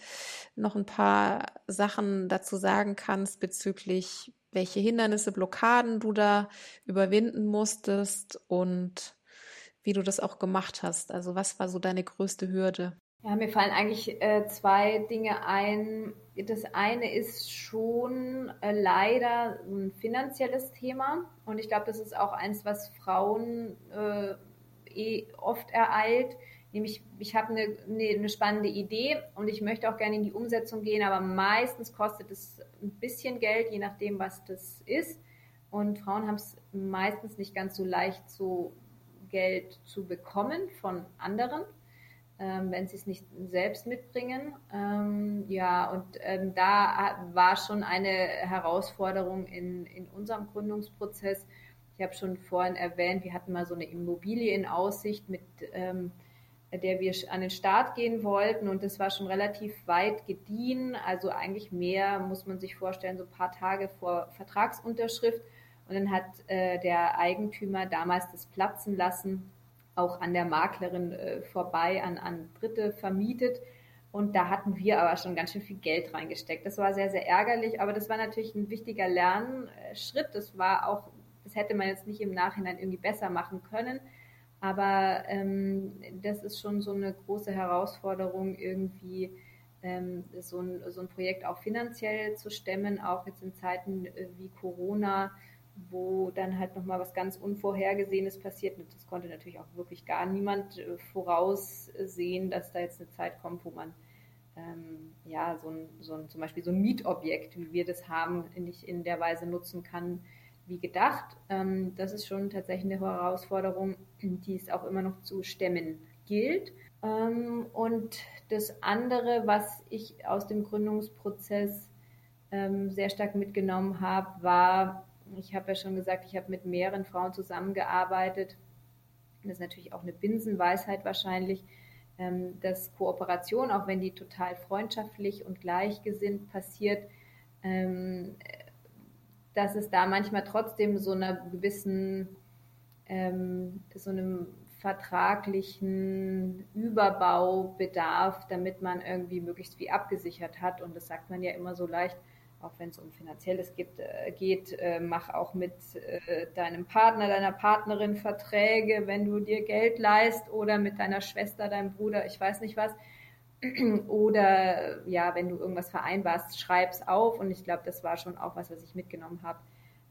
noch ein paar Sachen dazu sagen kannst bezüglich welche Hindernisse, Blockaden du da überwinden musstest und wie du das auch gemacht hast. Also was war so deine größte Hürde? Ja, mir fallen eigentlich äh, zwei Dinge ein. Das eine ist schon äh, leider ein finanzielles Thema und ich glaube, das ist auch eins, was Frauen äh, eh oft ereilt. Nämlich, ich habe eine, eine, eine, spannende Idee und ich möchte auch gerne in die Umsetzung gehen, aber meistens kostet es ein bisschen Geld, je nachdem, was das ist. Und Frauen haben es meistens nicht ganz so leicht, so Geld zu bekommen von anderen, ähm, wenn sie es nicht selbst mitbringen. Ähm, ja, und ähm, da war schon eine Herausforderung in, in unserem Gründungsprozess, habe schon vorhin erwähnt, wir hatten mal so eine Immobilie in Aussicht, mit ähm, der wir an den Start gehen wollten und das war schon relativ weit gediehen. Also eigentlich mehr muss man sich vorstellen, so ein paar Tage vor Vertragsunterschrift. Und dann hat äh, der Eigentümer damals das platzen lassen, auch an der Maklerin äh, vorbei, an, an Dritte vermietet. Und da hatten wir aber schon ganz schön viel Geld reingesteckt. Das war sehr, sehr ärgerlich, aber das war natürlich ein wichtiger Lernschritt. Das war auch das hätte man jetzt nicht im Nachhinein irgendwie besser machen können. Aber ähm, das ist schon so eine große Herausforderung, irgendwie ähm, so, ein, so ein Projekt auch finanziell zu stemmen, auch jetzt in Zeiten äh, wie Corona, wo dann halt nochmal was ganz Unvorhergesehenes passiert. Und das konnte natürlich auch wirklich gar niemand äh, voraussehen, dass da jetzt eine Zeit kommt, wo man ähm, ja so ein, so ein, zum Beispiel so ein Mietobjekt, wie wir das haben, nicht in der Weise nutzen kann, wie gedacht. Ähm, das ist schon tatsächlich eine Herausforderung, die es auch immer noch zu stemmen gilt. Ähm, und das andere, was ich aus dem Gründungsprozess ähm, sehr stark mitgenommen habe, war, ich habe ja schon gesagt, ich habe mit mehreren Frauen zusammengearbeitet. Das ist natürlich auch eine Binsenweisheit wahrscheinlich, ähm, dass Kooperation, auch wenn die total freundschaftlich und gleichgesinnt passiert, ähm, dass es da manchmal trotzdem so einer gewissen, ähm, so einem vertraglichen Überbau bedarf, damit man irgendwie möglichst viel abgesichert hat. Und das sagt man ja immer so leicht, auch wenn es um Finanzielles gibt, äh, geht, äh, mach auch mit äh, deinem Partner, deiner Partnerin Verträge, wenn du dir Geld leist oder mit deiner Schwester, deinem Bruder, ich weiß nicht was. [clears throat] Oder ja, wenn du irgendwas vereinbarst, schreib's auf. Und ich glaube, das war schon auch was, was ich mitgenommen habe,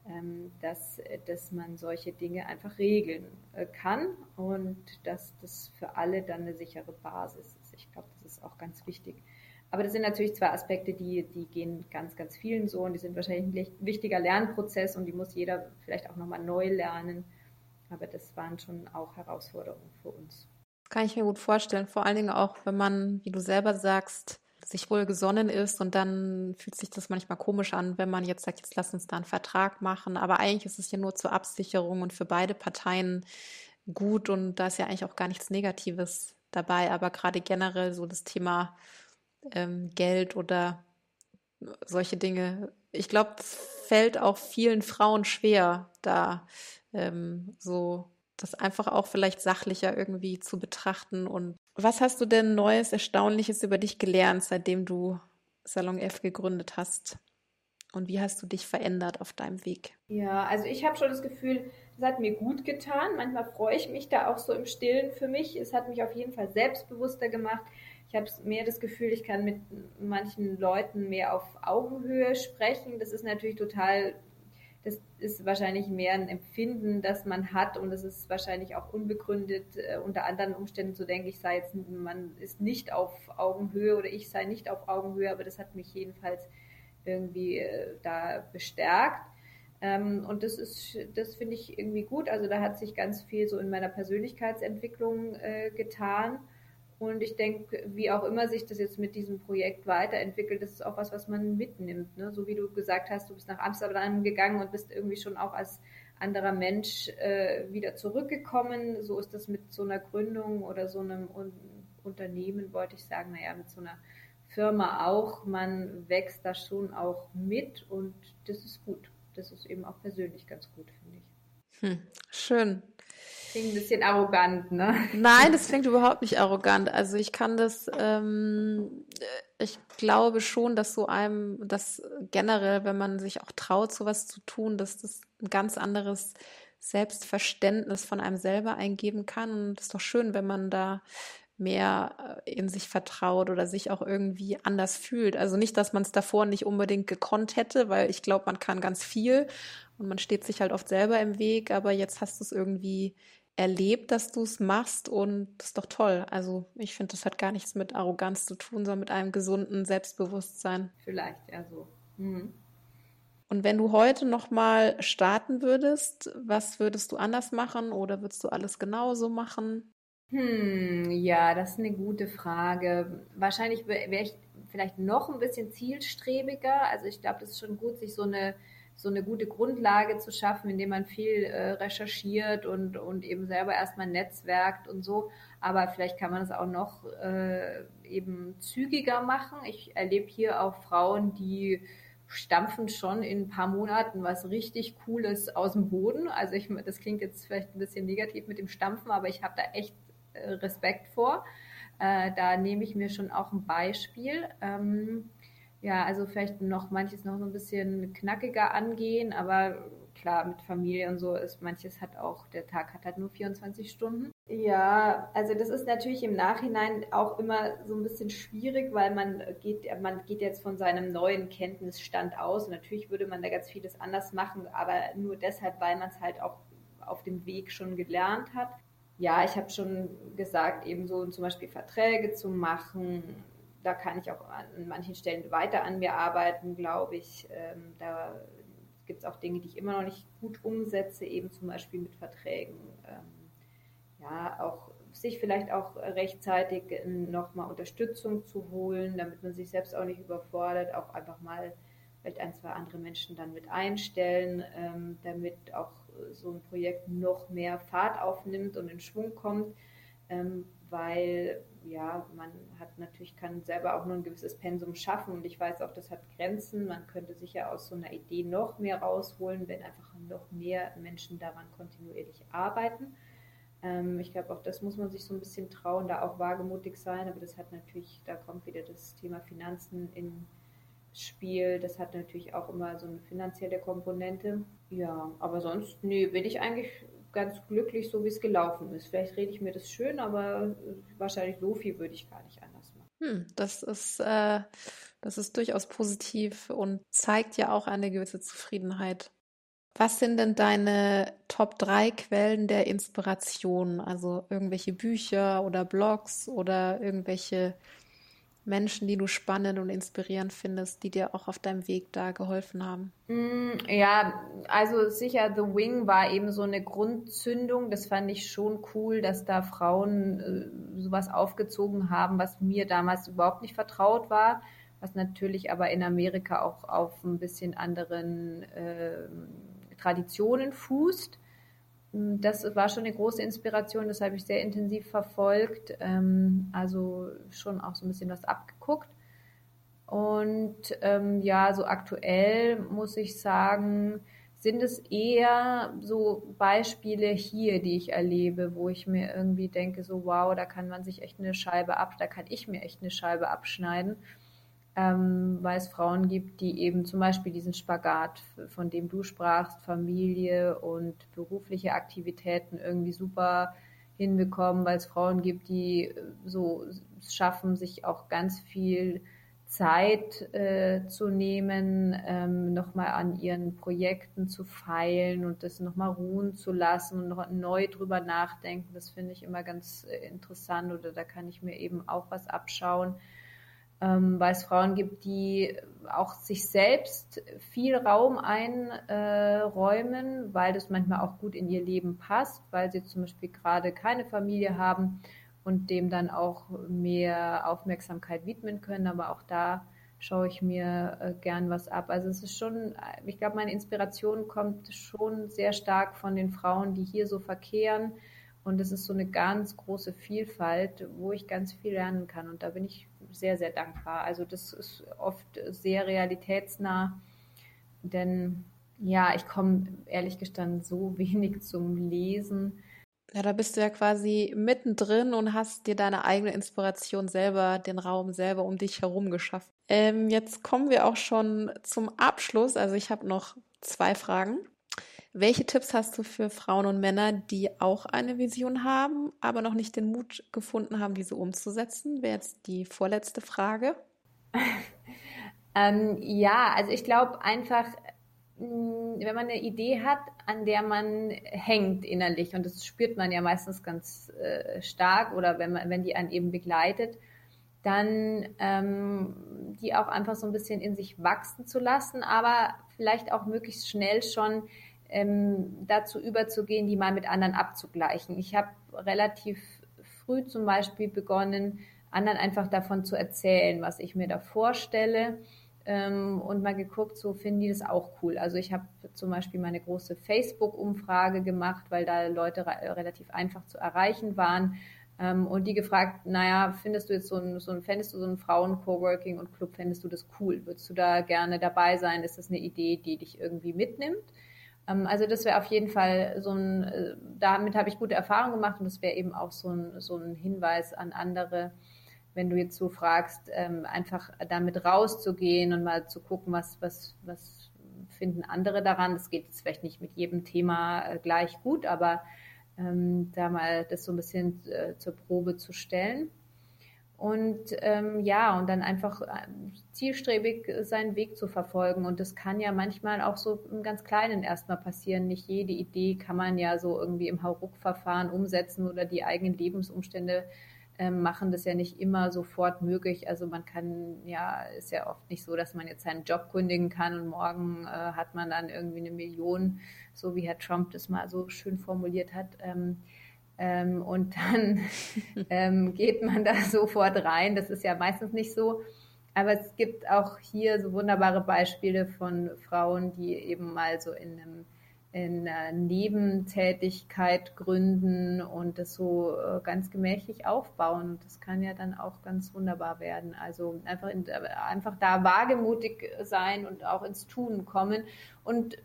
ähm, dass, dass man solche Dinge einfach regeln äh, kann und dass das für alle dann eine sichere Basis ist. Ich glaube, das ist auch ganz wichtig. Aber das sind natürlich zwei Aspekte, die, die gehen ganz, ganz vielen so und die sind wahrscheinlich ein wichtiger Lernprozess und die muss jeder vielleicht auch nochmal neu lernen. Aber das waren schon auch Herausforderungen für uns. Kann ich mir gut vorstellen. Vor allen Dingen auch, wenn man, wie du selber sagst, sich wohl gesonnen ist und dann fühlt sich das manchmal komisch an, wenn man jetzt sagt, jetzt lass uns da einen Vertrag machen. Aber eigentlich ist es ja nur zur Absicherung und für beide Parteien gut und da ist ja eigentlich auch gar nichts Negatives dabei. Aber gerade generell so das Thema ähm, Geld oder solche Dinge. Ich glaube, fällt auch vielen Frauen schwer, da ähm, so das einfach auch vielleicht sachlicher irgendwie zu betrachten. Und was hast du denn Neues, Erstaunliches über dich gelernt, seitdem du Salon F gegründet hast? Und wie hast du dich verändert auf deinem Weg? Ja, also ich habe schon das Gefühl, es hat mir gut getan. Manchmal freue ich mich da auch so im Stillen für mich. Es hat mich auf jeden Fall selbstbewusster gemacht ich habe mehr das Gefühl, ich kann mit manchen Leuten mehr auf Augenhöhe sprechen. Das ist natürlich total, das ist wahrscheinlich mehr ein Empfinden, das man hat und das ist wahrscheinlich auch unbegründet, äh, unter anderen Umständen zu denken, ich sei jetzt, man ist nicht auf Augenhöhe oder ich sei nicht auf Augenhöhe, aber das hat mich jedenfalls irgendwie äh, da bestärkt. Ähm, und das ist, das finde ich irgendwie gut. Also da hat sich ganz viel so in meiner Persönlichkeitsentwicklung äh, getan. Und ich denke, wie auch immer sich das jetzt mit diesem Projekt weiterentwickelt, das ist auch was, was man mitnimmt. Ne? So wie du gesagt hast, du bist nach Amsterdam gegangen und bist irgendwie schon auch als anderer Mensch äh, wieder zurückgekommen. So ist das mit so einer Gründung oder so einem Un Unternehmen, wollte ich sagen, naja, mit so einer Firma auch. Man wächst da schon auch mit und das ist gut. Das ist eben auch persönlich ganz gut, finde ich. Hm, schön. Klingt ein bisschen arrogant, ne? Nein, das klingt überhaupt nicht arrogant. Also ich kann das, ähm, ich glaube schon, dass so einem, dass generell, wenn man sich auch traut, sowas zu tun, dass das ein ganz anderes Selbstverständnis von einem selber eingeben kann. Und es ist doch schön, wenn man da mehr äh, in sich vertraut oder sich auch irgendwie anders fühlt. Also nicht, dass man es davor nicht unbedingt gekonnt hätte, weil ich glaube, man kann ganz viel und man steht sich halt oft selber im Weg, aber jetzt hast du es irgendwie erlebt, dass du es machst und das ist doch toll. Also ich finde, das hat gar nichts mit Arroganz zu tun, sondern mit einem gesunden Selbstbewusstsein. Vielleicht, ja so. Mhm. Und wenn du heute nochmal starten würdest, was würdest du anders machen oder würdest du alles genauso machen? Hm, ja, das ist eine gute Frage. Wahrscheinlich wäre ich vielleicht noch ein bisschen zielstrebiger. Also ich glaube, das ist schon gut, sich so eine so eine gute Grundlage zu schaffen, indem man viel äh, recherchiert und, und eben selber erstmal netzwerkt und so. Aber vielleicht kann man es auch noch äh, eben zügiger machen. Ich erlebe hier auch Frauen, die stampfen schon in ein paar Monaten was richtig Cooles aus dem Boden. Also ich, das klingt jetzt vielleicht ein bisschen negativ mit dem Stampfen, aber ich habe da echt äh, Respekt vor. Äh, da nehme ich mir schon auch ein Beispiel. Ähm, ja, also vielleicht noch manches noch so ein bisschen knackiger angehen, aber klar, mit Familie und so ist manches hat auch, der Tag hat halt nur 24 Stunden. Ja, also das ist natürlich im Nachhinein auch immer so ein bisschen schwierig, weil man geht, man geht jetzt von seinem neuen Kenntnisstand aus. Und natürlich würde man da ganz vieles anders machen, aber nur deshalb, weil man es halt auch auf dem Weg schon gelernt hat. Ja, ich habe schon gesagt, eben so zum Beispiel Verträge zu machen, da kann ich auch an manchen Stellen weiter an mir arbeiten, glaube ich. Ähm, da gibt es auch Dinge, die ich immer noch nicht gut umsetze, eben zum Beispiel mit Verträgen. Ähm, ja, auch sich vielleicht auch rechtzeitig nochmal Unterstützung zu holen, damit man sich selbst auch nicht überfordert, auch einfach mal vielleicht ein, zwei andere Menschen dann mit einstellen, ähm, damit auch so ein Projekt noch mehr Fahrt aufnimmt und in Schwung kommt. Ähm, weil ja, man hat natürlich, kann selber auch nur ein gewisses Pensum schaffen und ich weiß auch, das hat Grenzen. Man könnte sicher aus so einer Idee noch mehr rausholen, wenn einfach noch mehr Menschen daran kontinuierlich arbeiten. Ähm, ich glaube, auch das muss man sich so ein bisschen trauen, da auch wagemutig sein, aber das hat natürlich, da kommt wieder das Thema Finanzen ins Spiel. Das hat natürlich auch immer so eine finanzielle Komponente. Ja, aber sonst, nee, bin ich eigentlich ganz glücklich, so wie es gelaufen ist. Vielleicht rede ich mir das schön, aber äh, wahrscheinlich so viel würde ich gar nicht anders machen. Hm, das ist, äh, das ist durchaus positiv und zeigt ja auch eine gewisse Zufriedenheit. Was sind denn deine Top 3 Quellen der Inspiration? Also irgendwelche Bücher oder Blogs oder irgendwelche Menschen, die du spannend und inspirierend findest, die dir auch auf deinem Weg da geholfen haben? Mm, ja, also sicher, The Wing war eben so eine Grundzündung. Das fand ich schon cool, dass da Frauen äh, sowas aufgezogen haben, was mir damals überhaupt nicht vertraut war, was natürlich aber in Amerika auch auf ein bisschen anderen äh, Traditionen fußt. Das war schon eine große Inspiration, das habe ich sehr intensiv verfolgt, ähm, also schon auch so ein bisschen was abgeguckt. Und ähm, ja, so aktuell muss ich sagen, sind es eher so Beispiele hier, die ich erlebe, wo ich mir irgendwie denke, so wow, da kann man sich echt eine Scheibe ab, da kann ich mir echt eine Scheibe abschneiden ähm, weil es Frauen gibt, die eben zum Beispiel diesen Spagat, von dem du sprachst, Familie und berufliche Aktivitäten irgendwie super hinbekommen, weil es Frauen gibt, die äh, so schaffen, sich auch ganz viel Zeit äh, zu nehmen, ähm, nochmal an ihren Projekten zu feilen und das nochmal ruhen zu lassen und noch neu drüber nachdenken. Das finde ich immer ganz äh, interessant oder da kann ich mir eben auch was abschauen ähm, weil es Frauen gibt, die auch sich selbst viel Raum einräumen, weil das manchmal auch gut in ihr Leben passt, weil sie zum Beispiel gerade keine Familie haben und dem dann auch mehr Aufmerksamkeit widmen können. Aber auch da schaue ich mir äh, gern was ab. Also es ist schon, ich glaube, meine Inspiration kommt schon sehr stark von den Frauen, die hier so verkehren. Und es ist so eine ganz große Vielfalt, wo ich ganz viel lernen kann. Und da bin ich sehr, sehr dankbar. Also das ist oft sehr realitätsnah, denn ja, ich komme ehrlich gestanden so [laughs] wenig zum Lesen. Ja, da bist du ja quasi mittendrin und hast dir deine eigene Inspiration selber, den Raum selber um dich herum geschaffen. Ähm, jetzt kommen wir auch schon zum Abschluss. Also ich habe noch zwei Fragen. Welche Tipps hast du für Frauen und Männer, die auch eine Vision haben, aber noch nicht den Mut gefunden haben, diese umzusetzen? Wäre jetzt die vorletzte Frage. [laughs] ähm, ja, also ich glaube einfach, mm, wenn man eine Idee hat, an der man hängt innerlich, und das spürt man ja meistens ganz äh, stark oder wenn, man, wenn die einen eben begleitet, dann ähm, die auch einfach so ein bisschen in sich wachsen zu lassen, aber vielleicht auch möglichst schnell schon ähm, dazu überzugehen, die mal mit anderen abzugleichen. Ich habe relativ früh zum Beispiel begonnen, anderen einfach davon zu erzählen, was ich mir da vorstelle ähm, und mal geguckt, so finden die das auch cool. Also ich habe zum Beispiel meine große Facebook-Umfrage gemacht, weil da Leute re relativ einfach zu erreichen waren ähm, und die gefragt, naja, findest du jetzt so ein, so ein fändest du so ein Frauen-Coworking und Club, fändest du das cool? Würdest du da gerne dabei sein? Ist das eine Idee, die dich irgendwie mitnimmt? Ähm, also das wäre auf jeden Fall so ein, äh, damit habe ich gute Erfahrungen gemacht und das wäre eben auch so ein, so ein Hinweis an andere, wenn du jetzt so fragst, ähm, einfach damit rauszugehen und mal zu gucken, was, was, was finden andere daran. Das geht jetzt vielleicht nicht mit jedem Thema äh, gleich gut, aber ähm, da mal das so ein bisschen äh, zur Probe zu stellen. Und ähm, ja, und dann einfach äh, zielstrebig seinen Weg zu verfolgen. Und das kann ja manchmal auch so im ganz Kleinen erstmal passieren. Nicht jede Idee kann man ja so irgendwie im Hauruck-Verfahren umsetzen oder die eigenen Lebensumstände ähm, machen das ja nicht immer sofort möglich. Also man kann, ja, ist ja oft nicht so, dass man jetzt seinen Job kündigen kann und morgen äh, hat man dann irgendwie eine Million, so wie Herr Trump das mal so schön formuliert hat. Ähm, ähm, und dann [laughs] ähm, geht man da sofort rein. Das ist ja meistens nicht so. Aber es gibt auch hier so wunderbare Beispiele von Frauen, die eben mal so in einem in äh, Nebentätigkeit gründen und das so äh, ganz gemächlich aufbauen. Und das kann ja dann auch ganz wunderbar werden. Also einfach, in, einfach da wagemutig sein und auch ins Tun kommen und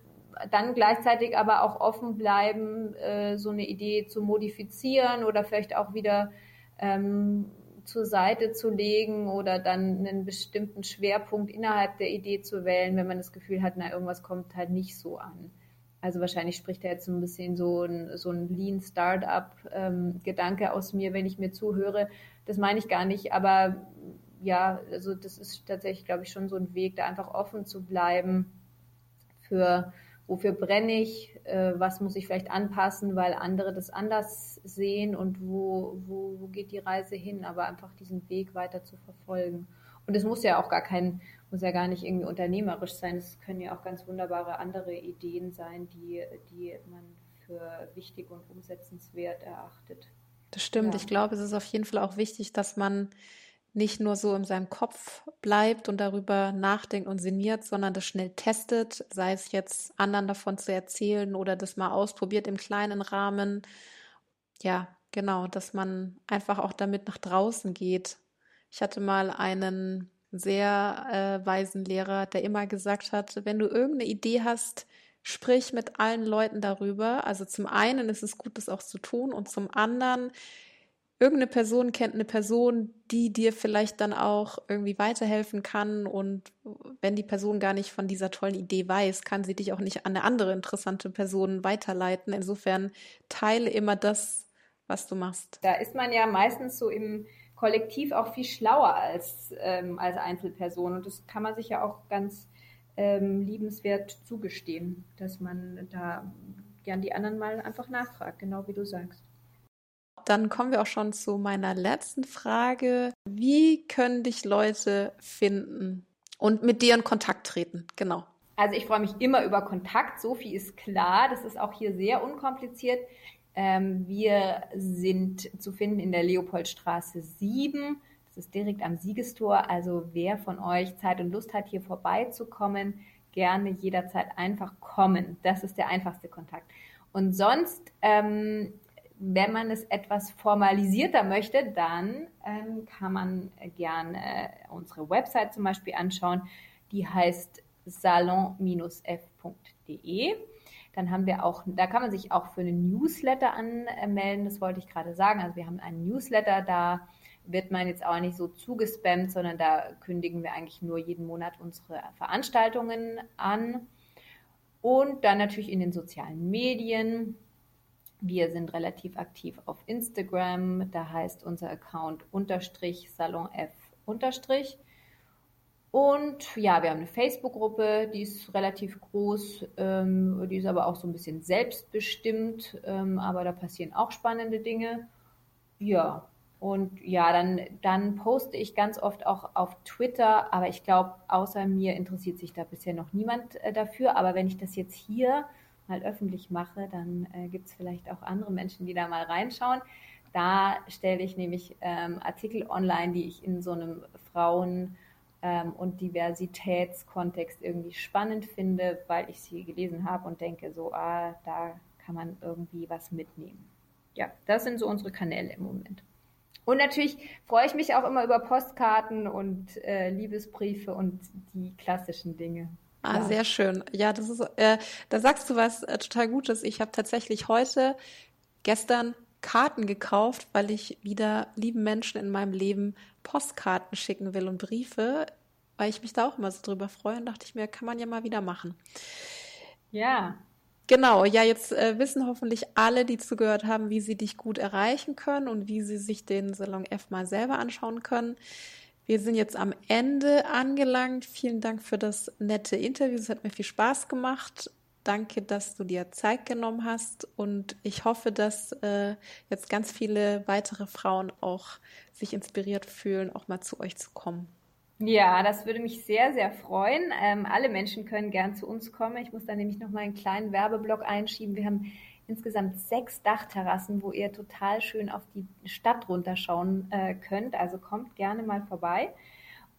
dann gleichzeitig aber auch offen bleiben, äh, so eine Idee zu modifizieren oder vielleicht auch wieder ähm, zur Seite zu legen oder dann einen bestimmten Schwerpunkt innerhalb der Idee zu wählen, wenn man das Gefühl hat, na, irgendwas kommt halt nicht so an. Also wahrscheinlich spricht da jetzt so ein bisschen so ein, so ein Lean Startup-Gedanke ähm, aus mir, wenn ich mir zuhöre. Das meine ich gar nicht, aber ja, also das ist tatsächlich, glaube ich, schon so ein Weg, da einfach offen zu bleiben für wofür brenne ich, äh, was muss ich vielleicht anpassen, weil andere das anders sehen und wo, wo, wo geht die Reise hin, aber einfach diesen Weg weiter zu verfolgen. Und es muss ja auch gar kein, muss ja gar nicht irgendwie unternehmerisch sein. Es können ja auch ganz wunderbare andere Ideen sein, die, die man für wichtig und umsetzenswert erachtet. Das stimmt. Ja. Ich glaube, es ist auf jeden Fall auch wichtig, dass man nicht nur so in seinem Kopf bleibt und darüber nachdenkt und sinniert, sondern das schnell testet, sei es jetzt anderen davon zu erzählen oder das mal ausprobiert im kleinen Rahmen. Ja, genau, dass man einfach auch damit nach draußen geht ich hatte mal einen sehr äh, weisen Lehrer, der immer gesagt hat, wenn du irgendeine Idee hast, sprich mit allen Leuten darüber. Also zum einen ist es gut, das auch zu tun und zum anderen, irgendeine Person kennt eine Person, die dir vielleicht dann auch irgendwie weiterhelfen kann und wenn die Person gar nicht von dieser tollen Idee weiß, kann sie dich auch nicht an eine andere interessante Person weiterleiten. Insofern teile immer das, was du machst. Da ist man ja meistens so im kollektiv auch viel schlauer als, ähm, als Einzelperson. Und das kann man sich ja auch ganz ähm, liebenswert zugestehen, dass man da gern die anderen mal einfach nachfragt, genau wie du sagst. Dann kommen wir auch schon zu meiner letzten Frage. Wie können dich Leute finden und mit dir in Kontakt treten? Genau. Also ich freue mich immer über Kontakt, so viel ist klar. Das ist auch hier sehr unkompliziert. Ähm, wir sind zu finden in der Leopoldstraße 7. Das ist direkt am Siegestor. Also wer von euch Zeit und Lust hat, hier vorbeizukommen, gerne jederzeit einfach kommen. Das ist der einfachste Kontakt. Und sonst, ähm, wenn man es etwas formalisierter möchte, dann ähm, kann man gerne unsere Website zum Beispiel anschauen. Die heißt salon-f.de. Dann haben wir auch, da kann man sich auch für einen Newsletter anmelden, das wollte ich gerade sagen. Also wir haben einen Newsletter, da wird man jetzt auch nicht so zugespammt, sondern da kündigen wir eigentlich nur jeden Monat unsere Veranstaltungen an. Und dann natürlich in den sozialen Medien. Wir sind relativ aktiv auf Instagram, da heißt unser Account unterstrich Salon F unterstrich. Und ja, wir haben eine Facebook-Gruppe, die ist relativ groß, ähm, die ist aber auch so ein bisschen selbstbestimmt, ähm, aber da passieren auch spannende Dinge. Ja, und ja, dann, dann poste ich ganz oft auch auf Twitter, aber ich glaube, außer mir interessiert sich da bisher noch niemand äh, dafür. Aber wenn ich das jetzt hier mal öffentlich mache, dann äh, gibt es vielleicht auch andere Menschen, die da mal reinschauen. Da stelle ich nämlich ähm, Artikel online, die ich in so einem Frauen- ähm, und Diversitätskontext irgendwie spannend finde, weil ich sie gelesen habe und denke, so, ah, da kann man irgendwie was mitnehmen. Ja, das sind so unsere Kanäle im Moment. Und natürlich freue ich mich auch immer über Postkarten und äh, Liebesbriefe und die klassischen Dinge. Ah, ja. sehr schön. Ja, das ist, äh, da sagst du was äh, total Gutes. Ich habe tatsächlich heute, gestern Karten gekauft, weil ich wieder lieben Menschen in meinem Leben Postkarten schicken will und Briefe, weil ich mich da auch immer so drüber freue und dachte ich mir, kann man ja mal wieder machen. Ja. Genau, ja, jetzt äh, wissen hoffentlich alle, die zugehört haben, wie sie dich gut erreichen können und wie sie sich den Salon F mal selber anschauen können. Wir sind jetzt am Ende angelangt. Vielen Dank für das nette Interview. Es hat mir viel Spaß gemacht. Danke, dass du dir Zeit genommen hast und ich hoffe, dass äh, jetzt ganz viele weitere Frauen auch sich inspiriert fühlen, auch mal zu euch zu kommen. Ja, das würde mich sehr, sehr freuen. Ähm, alle Menschen können gern zu uns kommen. Ich muss da nämlich noch mal einen kleinen Werbeblock einschieben. Wir haben insgesamt sechs Dachterrassen, wo ihr total schön auf die Stadt runterschauen äh, könnt. Also kommt gerne mal vorbei.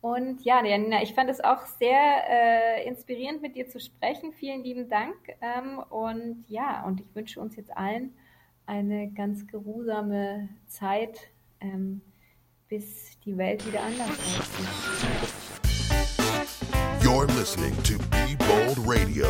Und ja, Janina, ich fand es auch sehr äh, inspirierend, mit dir zu sprechen. Vielen lieben Dank. Ähm, und ja, und ich wünsche uns jetzt allen eine ganz geruhsame Zeit, ähm, bis die Welt wieder anders aussieht. You're listening to Be Bold Radio.